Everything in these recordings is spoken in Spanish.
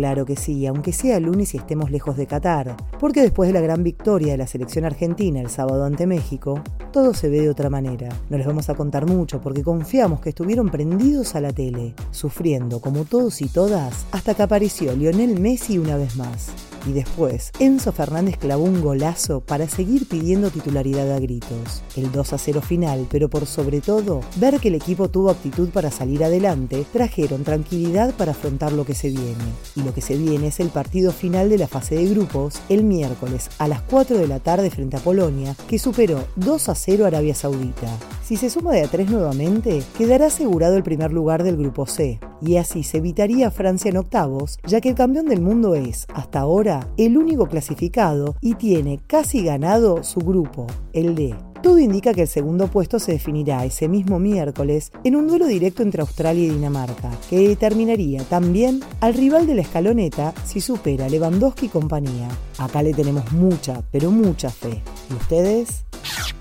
Claro que sí, aunque sea lunes y estemos lejos de Qatar, porque después de la gran victoria de la selección argentina el sábado ante México, todo se ve de otra manera. No les vamos a contar mucho porque confiamos que estuvieron prendidos a la tele, sufriendo como todos y todas, hasta que apareció Lionel Messi una vez más y después Enzo Fernández clavó un golazo para seguir pidiendo titularidad a gritos. El 2 a 0 final, pero por sobre todo, ver que el equipo tuvo aptitud para salir adelante, trajeron tranquilidad para afrontar lo que se viene. Y lo que se viene es el partido final de la fase de grupos el miércoles a las 4 de la tarde frente a Polonia, que superó 2 a 0 Arabia Saudita. Si se suma de a 3 nuevamente, quedará asegurado el primer lugar del grupo C y así se evitaría Francia en octavos, ya que el campeón del mundo es, hasta ahora, el único clasificado y tiene casi ganado su grupo, el D. Todo indica que el segundo puesto se definirá ese mismo miércoles en un duelo directo entre Australia y Dinamarca, que determinaría también al rival de la escaloneta si supera Lewandowski y compañía. Acá le tenemos mucha, pero mucha fe. ¿Y ustedes?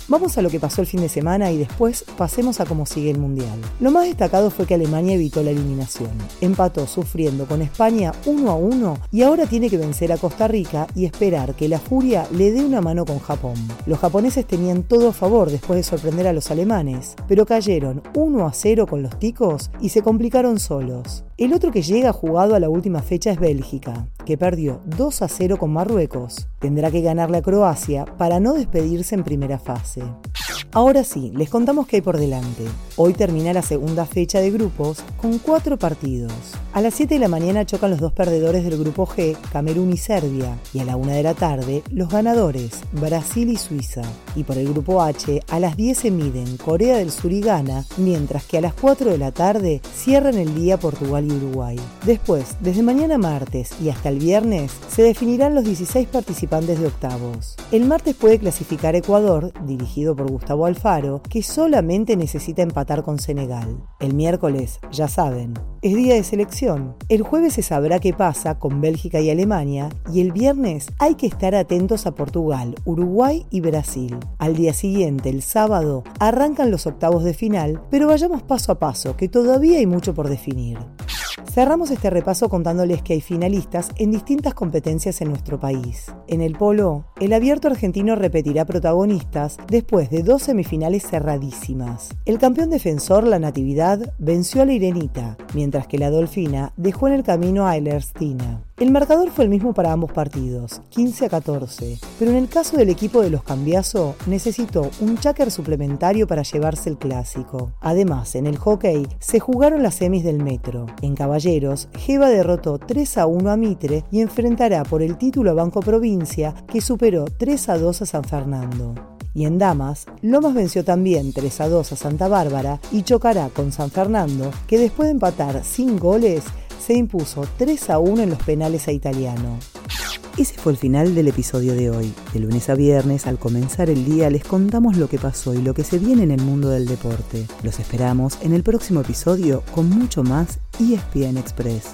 Vamos a lo que pasó el fin de semana y después pasemos a cómo sigue el Mundial. Lo más destacado fue que Alemania evitó la eliminación. Empató sufriendo con España 1 a 1 y ahora tiene que vencer a Costa Rica y esperar que la furia le dé una mano con Japón. Los japoneses tenían todo a favor después de sorprender a los alemanes, pero cayeron 1 a 0 con los ticos y se complicaron solos. El otro que llega jugado a la última fecha es Bélgica, que perdió 2 a 0 con Marruecos. Tendrá que ganarle a Croacia para no despedirse en primera fase. Ahora sí, les contamos qué hay por delante. Hoy termina la segunda fecha de grupos con cuatro partidos. A las 7 de la mañana chocan los dos perdedores del grupo G, Camerún y Serbia, y a la 1 de la tarde los ganadores, Brasil y Suiza. Y por el grupo H, a las 10 se miden Corea del Sur y Ghana, mientras que a las 4 de la tarde cierran el día Portugal y Uruguay. Después, desde mañana martes y hasta el viernes, se definirán los 16 participantes de octavos. El martes puede clasificar Ecuador, dirigido por Gustavo Alfaro, que solamente necesita empatar con Senegal. El miércoles, ya saben, es día de selección. El jueves se sabrá qué pasa con Bélgica y Alemania y el viernes hay que estar atentos a Portugal, Uruguay y Brasil. Al día siguiente, el sábado, arrancan los octavos de final, pero vayamos paso a paso, que todavía hay mucho por definir. Cerramos este repaso contándoles que hay finalistas en distintas competencias en nuestro país. En el polo, el abierto argentino repetirá protagonistas después de dos semifinales cerradísimas. El campeón defensor, la Natividad, venció a la Irenita, mientras que la Dolfina dejó en el camino a Erstina. El marcador fue el mismo para ambos partidos, 15 a 14, pero en el caso del equipo de los Cambiaso necesitó un cháquer suplementario para llevarse el clásico. Además, en el hockey se jugaron las semis del metro. En caballeros, Jeva derrotó 3 a 1 a Mitre y enfrentará por el título a Banco Provincia, que superó 3 a 2 a San Fernando. Y en damas, Lomas venció también 3 a 2 a Santa Bárbara y chocará con San Fernando, que después de empatar sin goles, se impuso 3 a 1 en los penales a Italiano. Ese fue el final del episodio de hoy. De lunes a viernes, al comenzar el día, les contamos lo que pasó y lo que se viene en el mundo del deporte. Los esperamos en el próximo episodio con mucho más ESPN Express.